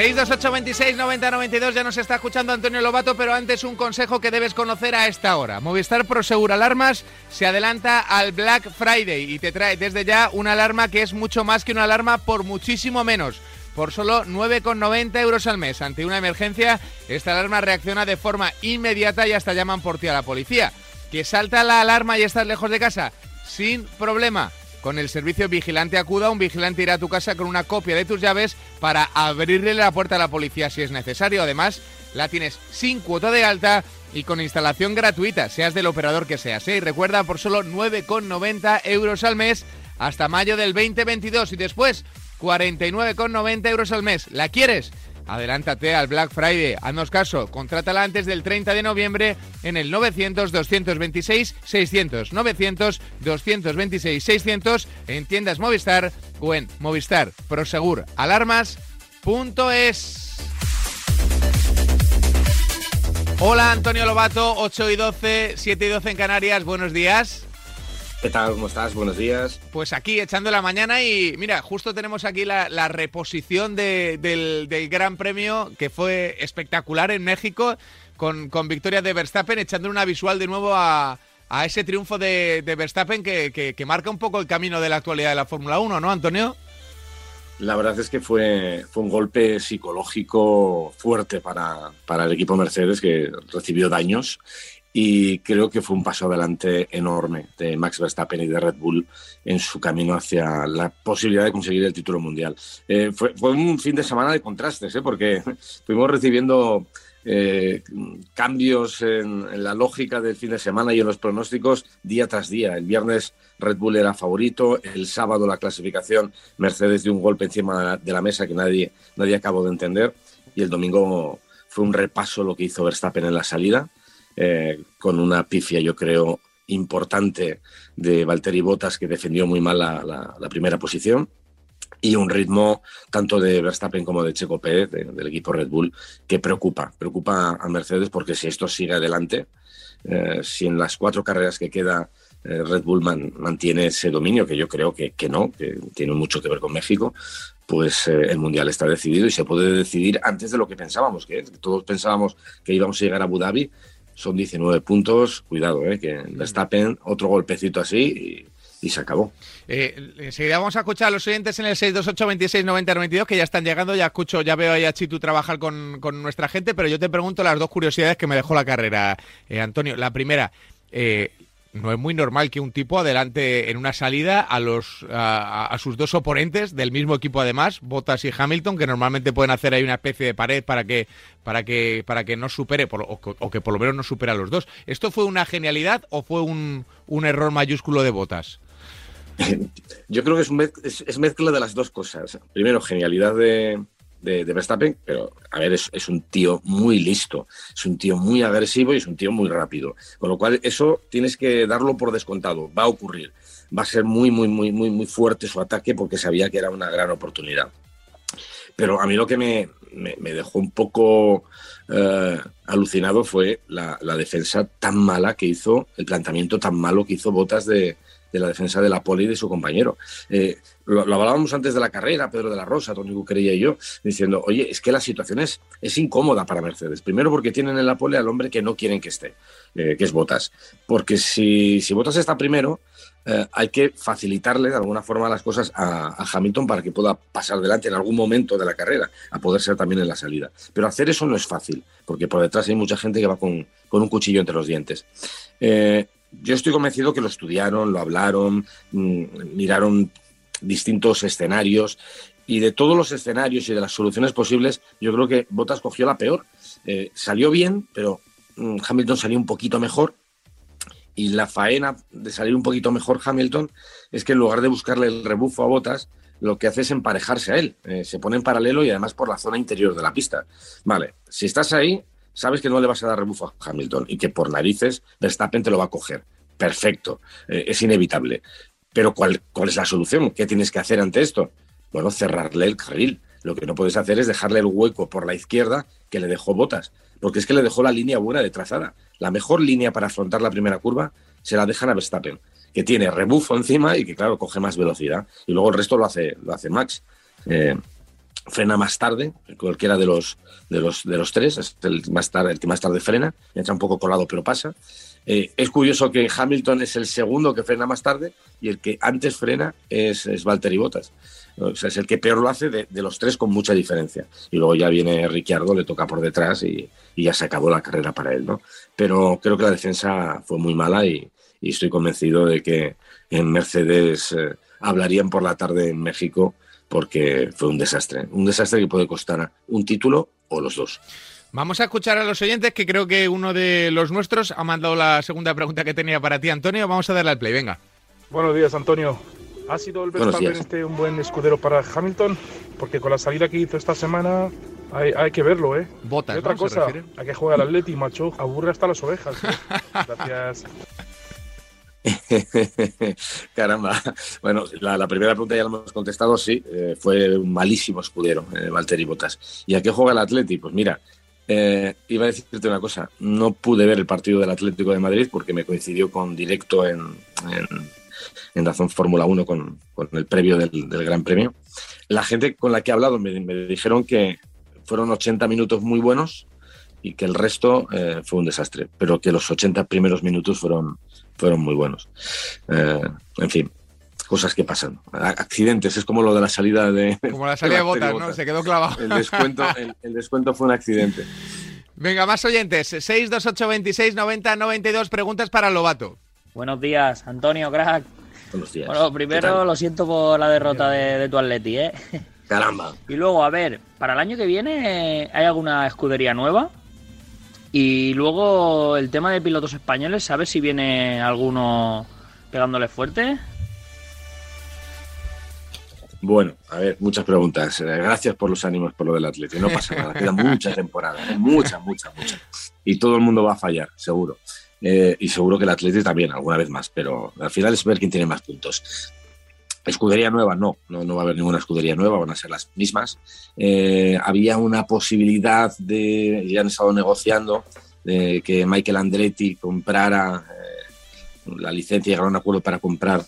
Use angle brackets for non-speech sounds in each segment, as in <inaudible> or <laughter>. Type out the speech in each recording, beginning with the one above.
628 26 90 92 ya nos está escuchando Antonio Lobato, pero antes un consejo que debes conocer a esta hora. Movistar Prosegur Alarmas se adelanta al Black Friday y te trae desde ya una alarma que es mucho más que una alarma por muchísimo menos. Por solo 9,90 euros al mes. Ante una emergencia, esta alarma reacciona de forma inmediata y hasta llaman por ti a la policía. ¿Que salta la alarma y estás lejos de casa? Sin problema con el servicio Vigilante Acuda, un vigilante irá a tu casa con una copia de tus llaves para abrirle la puerta a la policía si es necesario. Además, la tienes sin cuota de alta y con instalación gratuita, seas del operador que seas. ¿eh? Y recuerda, por solo 9,90 euros al mes hasta mayo del 2022 y después 49,90 euros al mes. ¿La quieres? Adelántate al Black Friday. Haznos caso, contrátala antes del 30 de noviembre en el 900-226-600. 900-226-600 en tiendas Movistar o en Movistar Prosegur Alarmas.es. Hola Antonio Lobato, 8 y 12, 7 y 12 en Canarias. Buenos días. ¿Qué tal? ¿Cómo estás? Buenos días. Pues aquí echando la mañana y mira, justo tenemos aquí la, reposición del, Gran Premio que fue espectacular en México con, victoria de Verstappen, echando una visual de nuevo a, ese triunfo de, Verstappen que, marca un poco el camino de la actualidad de la Fórmula 1, ¿no, Antonio? La verdad es que fue, fue un golpe psicológico fuerte para, para el equipo Mercedes que recibió daños y creo que fue un paso adelante enorme de Max Verstappen y de Red Bull en su camino hacia la posibilidad de conseguir el título mundial. Eh, fue, un fin de semana de contrastes, ¿eh? porque <laughs> fuimos recibiendo eh, cambios en, la lógica del fin de semana y en los pronósticos día tras día. El viernes Red Bull era favorito, el sábado la clasificación Mercedes dio un golpe encima de la mesa que nadie, nadie acabó de entender y el domingo fue un repaso lo que hizo Verstappen en la salida eh, con una pifia, yo creo, importante de Valtteri Bottas, que defendió muy mal la, primera posición, y un ritmo tanto de Verstappen como de Checo Pérez, del equipo Red Bull, que preocupa, preocupa a Mercedes porque si esto sigue adelante, eh, si en las cuatro carreras que queda eh, Red Bull mantiene ese dominio, que yo creo que, no, que tiene mucho que ver con México, pues el Mundial está decidido y se puede decidir antes de lo que pensábamos, que todos pensábamos que íbamos a llegar a Abu Dhabi son 19 puntos, cuidado, ¿eh? que Verstappen otro golpecito así y, se acabó. Eh, enseguida vamos a escuchar a los oyentes en el 628 26 90 92 que ya están llegando, ya escucho, ya veo ahí a Chitu trabajar con, nuestra gente, pero yo te pregunto las dos curiosidades que me dejó la carrera, eh, Antonio. La primera, eh, no es muy normal que un tipo adelante en una salida a los a, sus dos oponentes del mismo equipo además, Bottas y Hamilton, que normalmente pueden hacer ahí una especie de pared para que para que para que no supere o, que por lo menos no supera a los dos. ¿Esto fue una genialidad o fue un, error mayúsculo de Bottas? <laughs> Yo creo que es, es mezcla de las dos cosas. Primero, genialidad de, de, Verstappen, pero a ver, es, un tío muy listo, es un tío muy agresivo y es un tío muy rápido. Con lo cual, eso tienes que darlo por descontado, va a ocurrir. Va a ser muy, muy, muy, muy, muy fuerte su ataque porque sabía que era una gran oportunidad. Pero a mí lo que me, dejó un poco eh, alucinado fue la, defensa tan mala que hizo, el planteamiento tan malo que hizo Botas de, de la defensa de la poli y de su compañero. Eh, lo, hablábamos antes de la carrera, Pedro de la Rosa, Tony Buquerella y yo, diciendo, oye, es que la situación es, es incómoda para Mercedes. Primero porque tienen en la pole al hombre que no quieren que esté, eh, que es Botas. Porque si, si Botas está primero, eh, hay que facilitarle de alguna forma las cosas a, Hamilton para que pueda pasar delante en algún momento de la carrera, a poder ser también en la salida. Pero hacer eso no es fácil, porque por detrás hay mucha gente que va con, con un cuchillo entre los dientes. Eh, yo estoy convencido que lo estudiaron, lo hablaron, mm, miraron distintos escenarios y de todos los escenarios y de las soluciones posibles, yo creo que Bottas cogió la peor. Eh, salió bien, pero mm, Hamilton salió un poquito mejor. Y la faena de salir un poquito mejor Hamilton es que en lugar de buscarle el rebufo a Bottas, lo que hace es emparejarse a él. Eh, se pone en paralelo y además por la zona interior de la pista. Vale, si estás ahí, sabes que no le vas a dar rebufo a Hamilton y que por narices Verstappen te lo va a coger. Perfecto, eh, es inevitable. Pero ¿cuál, ¿cuál es la solución? ¿Qué tienes que hacer ante esto? Bueno, cerrarle el carril. Lo que no puedes hacer es dejarle el hueco por la izquierda que le dejó botas, porque es que le dejó la línea buena de trazada. La mejor línea para afrontar la primera curva se la dejan a Verstappen, que tiene rebufo encima y que, claro, coge más velocidad. Y luego el resto lo hace, lo hace Max. Eh, frena más tarde, cualquiera de los, de los, de los tres, es el, más tarde, el que más tarde frena, entra un poco colado pero pasa. Eh, es curioso que Hamilton es el segundo que frena más tarde y el que antes frena es, es Valtteri Bottas. O sea, es el que peor lo hace de, los tres con mucha diferencia. Y luego ya viene Ricciardo, le toca por detrás y, ya se acabó la carrera para él. ¿no? Pero creo que la defensa fue muy mala y, estoy convencido de que en Mercedes eh, hablarían por la tarde en México porque fue un desastre. Un desastre que puede costar un título o los dos. Vamos a escuchar a los oyentes, que creo que uno de los nuestros ha mandado la segunda pregunta que tenía para ti, Antonio. Vamos a darle al play, venga. Buenos días, Antonio. ¿Ha sido el Verstappen este un buen escudero para Hamilton? Porque con la salida que hizo esta semana hay, que verlo, ¿eh? Botas, y otra cosa, hay que jugar al Atleti, macho. Aburre hasta las ovejas. ¿eh? <laughs> Gracias. <laughs> Caramba. Bueno, la, primera pregunta ya la hemos contestado, sí. Eh, fue un malísimo escudero, eh, Valtteri Bottas. ¿Y a qué juega el Atleti? Pues mira, eh, iba a decirte una cosa, no pude ver el partido del Atlético de Madrid porque me coincidió con directo en, en, Razón Fórmula 1 con, el previo del, Gran Premio. La gente con la que he hablado me, dijeron que fueron 80 minutos muy buenos y que el resto eh, fue un desastre, pero que los 80 primeros minutos fueron, fueron muy buenos. Eh, en fin, cosas que pasan. Accidentes, es como lo de la salida de. Como la salida de, botas, ¿no? Se quedó clavado. El descuento, el, descuento fue un accidente. Venga, más oyentes. 628 26 90 92 preguntas para Lobato. Buenos días, Antonio, crack. Buenos días. Bueno, primero lo siento por la derrota de, tu Atleti, ¿eh? Caramba. Y luego, a ver, para el año que viene, ¿hay alguna escudería nueva? Y luego el tema de pilotos españoles, ¿sabes si viene alguno pegándole fuerte? Bueno, a ver, muchas preguntas. Eh, gracias por los ánimos por lo del Atlético. No pasa nada, queda mucha temporada, mucha, mucha, mucha. Y todo el mundo va a fallar, seguro. Eh, y seguro que el Atlético también, alguna vez más, pero al final es ver quién tiene más puntos. Escudería nueva, no, no, va a haber ninguna escudería nueva, van a ser las mismas. Eh, había una posibilidad de, ya han estado negociando, que Michael Andretti comprara la licencia y llegara a un acuerdo para comprar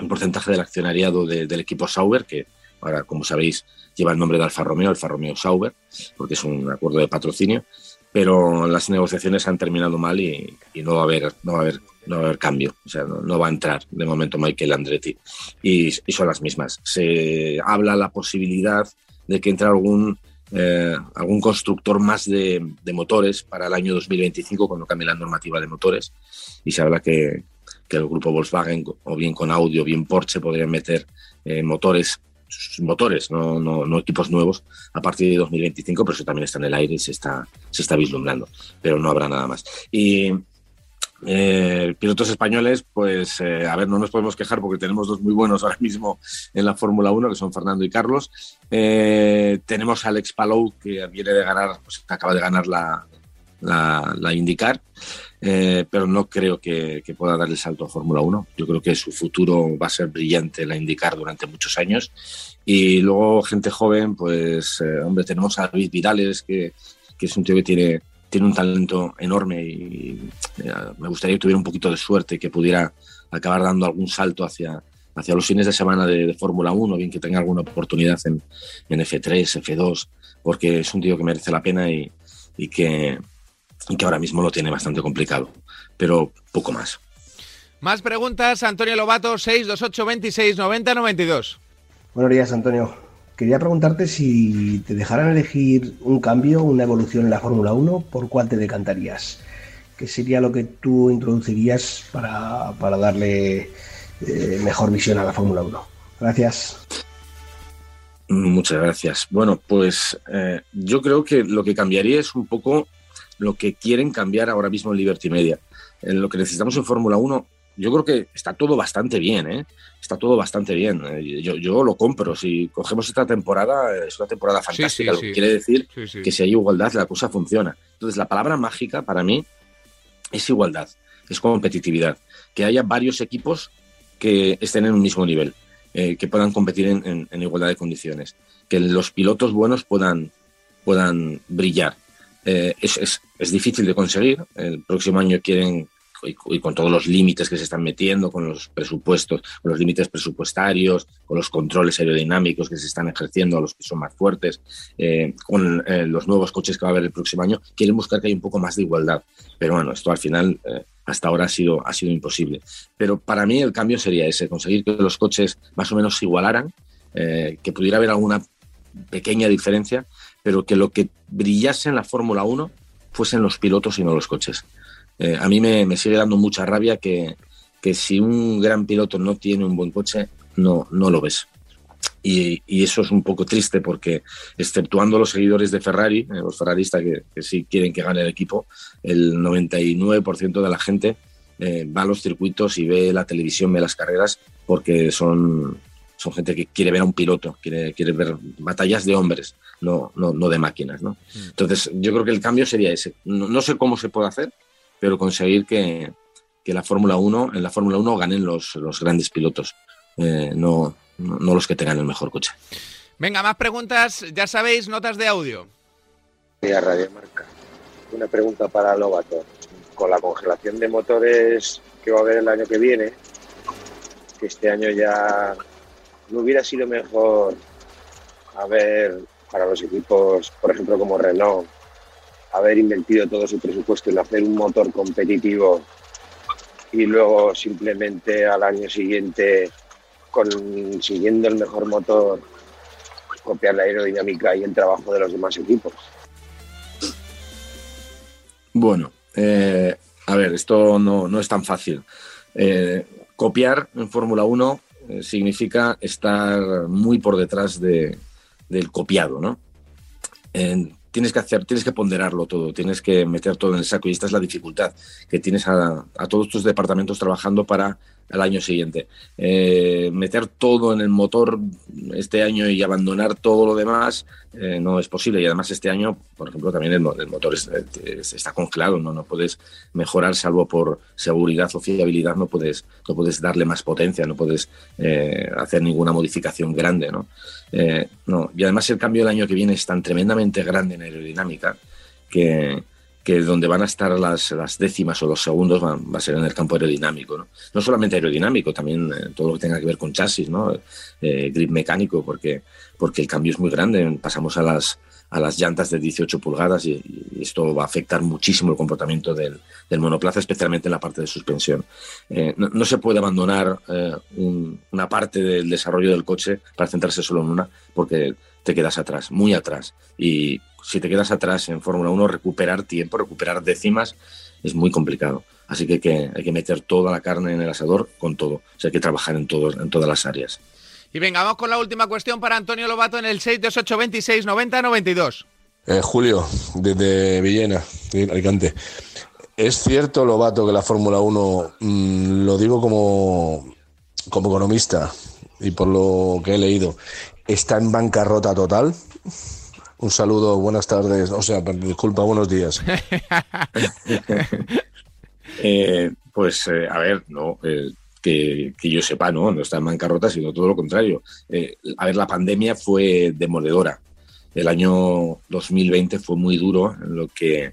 un porcentaje del accionariado del equipo Sauber, que ahora, como sabéis, lleva el nombre de Alfa Romeo, Alfa Romeo Sauber, porque es un acuerdo de patrocinio, pero las negociaciones han terminado mal y, no va a haber, no va a haber, no va a haber cambio, o sea, no, va a entrar de momento Michael Andretti. Y, son las mismas. Se habla la posibilidad de que entre algún eh, algún constructor más de, de, motores para el año 2025 cuando cambie la normativa de motores. Y se habla que, que el grupo Volkswagen o bien con Audi o bien Porsche podrían meter eh, motores motores, no, no, equipos nuevos a partir de 2025, pero eso también está en el aire y se está, se está vislumbrando, pero no habrá nada más. Y eh, pilotos españoles, pues eh, a ver, no nos podemos quejar porque tenemos dos muy buenos ahora mismo en la Fórmula 1, que son Fernando y Carlos. tenemos a Alex Palou, que viene de ganar, pues acaba de ganar la, la, la IndyCar. Eh, pero no creo que, pueda dar el salto a Fórmula 1. Yo creo que su futuro va a ser brillante la indicar durante muchos años. Y luego gente joven, pues, eh, hombre, tenemos a David Vidales, que, que, es un tío que tiene, tiene un talento enorme y eh, me gustaría que tuviera un poquito de suerte, que pudiera acabar dando algún salto hacia, hacia los fines de semana de, Fórmula 1, bien que tenga alguna oportunidad en, en, F3, F2, porque es un tío que merece la pena y, y que, y que ahora mismo lo tiene bastante complicado, pero poco más. Más preguntas, Antonio Lobato, 628 26 90 92. Buenos días, Antonio. Quería preguntarte si te dejaran elegir un cambio, una evolución en la Fórmula 1, ¿por cuál te decantarías? ¿Qué sería lo que tú introducirías para, darle eh, mejor visión a la Fórmula 1? Gracias. Muchas gracias. Bueno, pues eh, yo creo que lo que cambiaría es un poco lo que quieren cambiar ahora mismo en Liberty Media. En lo que necesitamos en Fórmula 1, yo creo que está todo bastante bien, ¿eh? Está todo bastante bien. Eh, yo, yo, lo compro. Si cogemos esta temporada, es una temporada fantástica, lo que quiere decir que si hay igualdad, la cosa funciona. Entonces, la palabra mágica para mí es igualdad, es competitividad. Que haya varios equipos que estén en un mismo nivel, eh, que puedan competir en, en, igualdad de condiciones, que los pilotos buenos puedan, puedan brillar. Eh, es, es, es, difícil de conseguir. El próximo año quieren y, con todos los límites que se están metiendo, con los presupuestos, con los límites presupuestarios, con los controles aerodinámicos que se están ejerciendo a los que son más fuertes, eh, con eh, los nuevos coches que va a haber el próximo año, quieren buscar que haya un poco más de igualdad. Pero bueno, esto al final hasta ahora ha sido, ha sido imposible. Pero para mí el cambio sería ese, conseguir que los coches más o menos se igualaran, que pudiera haber alguna pequeña diferencia, pero que lo que brillase en la Fórmula 1 fuesen los pilotos y no los coches. Eh, a mí me, sigue dando mucha rabia que, si un gran piloto no tiene un buen coche, no, no lo ves. Y, eso es un poco triste porque, exceptuando los seguidores de Ferrari, eh, los ferraristas que, sí quieren que gane el equipo, el 99% de la gente eh, va a los circuitos y ve la televisión, ve las carreras, porque son, son gente que quiere ver a un piloto, quiere, quiere ver batallas de hombres, no, no, no de máquinas. ¿no? Mm. Entonces, yo creo que el cambio sería ese. No, sé cómo se puede hacer, pero conseguir que, que la Fórmula 1, en la Fórmula 1 ganen los, los grandes pilotos, eh, no, no, los que tengan el mejor coche. Venga, más preguntas, ya sabéis, notas de audio. Radio Marca. Una pregunta para Lobato. Con la congelación de motores que va a haber el año que viene, que este año ya no hubiera sido mejor haber, para los equipos, por ejemplo, como Renault, haber invertido todo su presupuesto en hacer un motor competitivo y luego simplemente al año siguiente, consiguiendo el mejor motor, copiar la aerodinámica y el trabajo de los demás equipos. Bueno, eh, a ver, esto no, es tan fácil. Eh, copiar en Fórmula 1 eh, significa estar muy por detrás de, del copiado, ¿no? tienes que hacer, tienes que ponderarlo todo, tienes que meter todo en el saco y esta es la dificultad que tienes a, a todos tus departamentos trabajando para el año siguiente. Eh, meter todo en el motor este año y abandonar todo lo demás eh, no es posible. Y además este año, por ejemplo, también el, motor está congelado, ¿no? no puedes mejorar salvo por seguridad o fiabilidad, no puedes, no puedes darle más potencia, no puedes eh, hacer ninguna modificación grande. no. Y además el cambio del año que viene es tan tremendamente grande en aerodinámica que, que donde van a estar las, las décimas o los segundos va a ser en el campo aerodinámico. No, no solamente aerodinámico, también eh, todo lo que tenga que ver con chasis, ¿no? Eh, grip mecánico, porque, porque el cambio es muy grande. Pasamos a las, a las llantas de 18 pulgadas y, esto va a afectar muchísimo el comportamiento del, monoplaza, especialmente en la parte de suspensión. Eh, no, se puede abandonar una parte del desarrollo del coche para centrarse solo en una, porque te quedas atrás, muy atrás. Y si te quedas atrás en Fórmula 1, recuperar tiempo, recuperar décimas, es muy complicado. Así que hay, que meter toda la carne en el asador con todo. Hay que trabajar en todas las áreas. Y venga, vamos con la última cuestión para Antonio Lobato en el 62826 90 92. Julio, desde Villena, Alicante. ¿Es cierto, Lobato, que la Fórmula 1, mm, lo digo como, como economista y por lo que he leído, está en bancarrota total? Un saludo, buenas tardes, o sea, disculpa, buenos días. <laughs> Eh, pues, eh, a ver, no, eh, que, yo sepa, no, no está en bancarrota, sino todo lo contrario. a ver, la pandemia fue demoledora. El año 2020 fue muy duro en lo que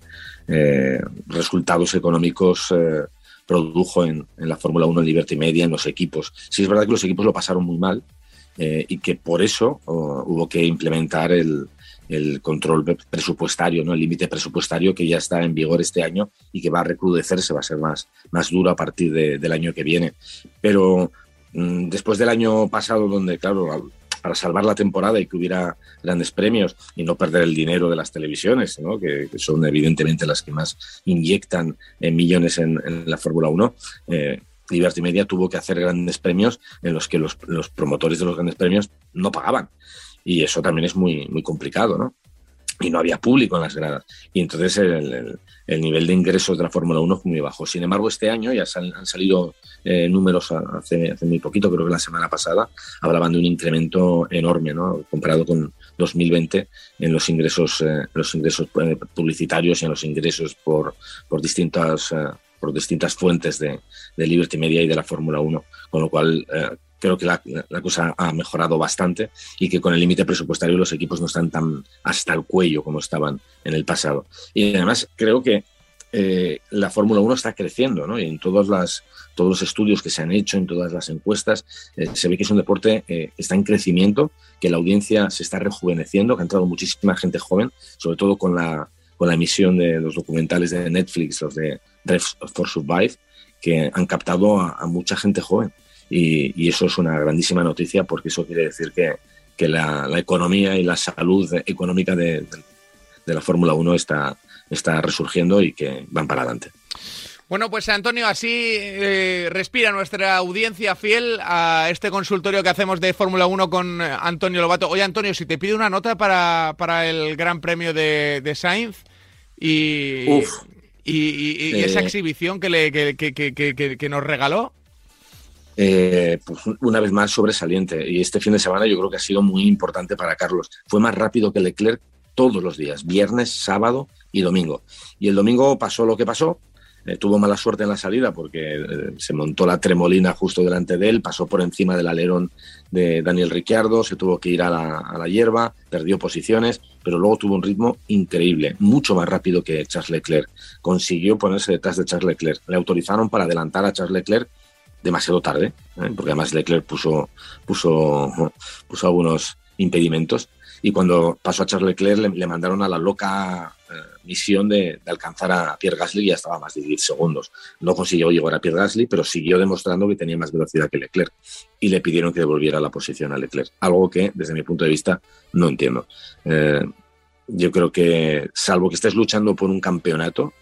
resultados económicos produjo en, en la Fórmula 1 en Liberty Media, en los equipos. Sí es verdad que los equipos lo pasaron muy mal, y que por eso oh, hubo que implementar el, el control presupuestario, ¿no? el límite presupuestario que ya está en vigor este año y que va a recrudecerse, va a ser más, más duro a partir del año que viene. Pero mm, después del año pasado, donde, claro, para salvar la temporada y que hubiera grandes premios y no perder el dinero de las televisiones, ¿no? que, son evidentemente las que más inyectan en millones en, la Fórmula 1, eh, Liberty Media tuvo que hacer grandes premios en los que los promotores de los grandes premios no pagaban y eso también es muy, muy complicado, ¿no? Y no había público en las gradas. Y entonces el, el, nivel de ingresos de la Fórmula 1 fue muy bajo. Sin embargo, este año ya han salido eh, números hace, hace, muy poquito, creo que la semana pasada, hablaban de un incremento enorme, ¿no? Comparado con 2020 en los ingresos, eh, los ingresos eh, publicitarios y en los ingresos por, por distintas por distintas fuentes de, de, Liberty Media y de la Fórmula 1, con lo cual creo que la, cosa ha mejorado bastante y que con el límite presupuestario los equipos no están tan hasta el cuello como estaban en el pasado. Y además creo que eh, la Fórmula 1 está creciendo, ¿no? Y en todas las, todos los estudios que se han hecho, en todas las encuestas, eh, se ve que es un deporte que eh, está en crecimiento, que la audiencia se está rejuveneciendo, que ha entrado muchísima gente joven, sobre todo con la, con la emisión de los documentales de Netflix, los de Drive for Survive, que han captado a, mucha gente joven. Y, eso es una grandísima noticia porque eso quiere decir que, que la, economía y la salud económica de, de la Fórmula 1 está, está resurgiendo y que van para adelante. Bueno, pues Antonio, así eh, respira nuestra audiencia fiel a este consultorio que hacemos de Fórmula 1 con Antonio Lobato. Oye, Antonio, si te pido una nota para, para el Gran Premio de, de Sainz y, y, esa eh. exhibición que, le, que, que, que nos regaló. Eh, pues una vez más sobresaliente. Y este fin de semana yo creo que ha sido muy importante para Carlos. Fue más rápido que Leclerc todos los días, viernes, sábado y domingo. Y el domingo pasó lo que pasó. Eh, tuvo mala suerte en la salida porque eh, se montó la tremolina justo delante de él, pasó por encima del alerón de Daniel Ricciardo, se tuvo que ir a la, a la hierba, perdió posiciones, pero luego tuvo un ritmo increíble, mucho más rápido que Charles Leclerc. Consiguió ponerse detrás de Charles Leclerc. Le autorizaron para adelantar a Charles Leclerc demasiado tarde, ¿eh? porque además Leclerc puso, puso, puso algunos impedimentos y cuando pasó a Charles Leclerc le, mandaron a la loca eh, misión de, alcanzar a Pierre Gasly y ya estaba más de 10 segundos. No consiguió llegar a Pierre Gasly, pero siguió demostrando que tenía más velocidad que Leclerc y le pidieron que devolviera la posición a Leclerc, algo que desde mi punto de vista no entiendo. Eh, yo creo que, salvo que estés luchando por un campeonato,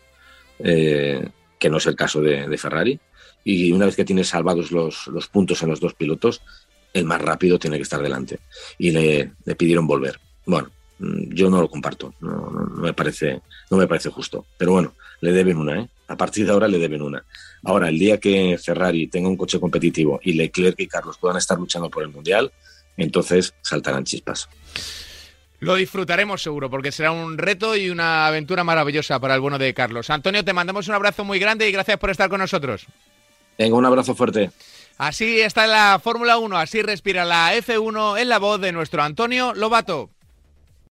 eh, que no es el caso de, Ferrari, y una vez que tienes salvados los, puntos en los dos pilotos, el más rápido tiene que estar delante. Y le, pidieron volver. Bueno, mm, yo no lo comparto, no, me parece, no me parece justo. Pero bueno, le deben una, ¿eh? A partir de ahora le deben una. Ahora, el día que Ferrari tenga un coche competitivo y Leclerc y Carlos puedan estar luchando por el Mundial, entonces saltarán chispas. Lo disfrutaremos seguro, porque será un reto y una aventura maravillosa para el bueno de Carlos. Antonio, te mandamos un abrazo muy grande y gracias por estar con nosotros. Venga, un abrazo fuerte. Así está la Fórmula 1, así respira la F1 en la voz de nuestro Antonio Lobato.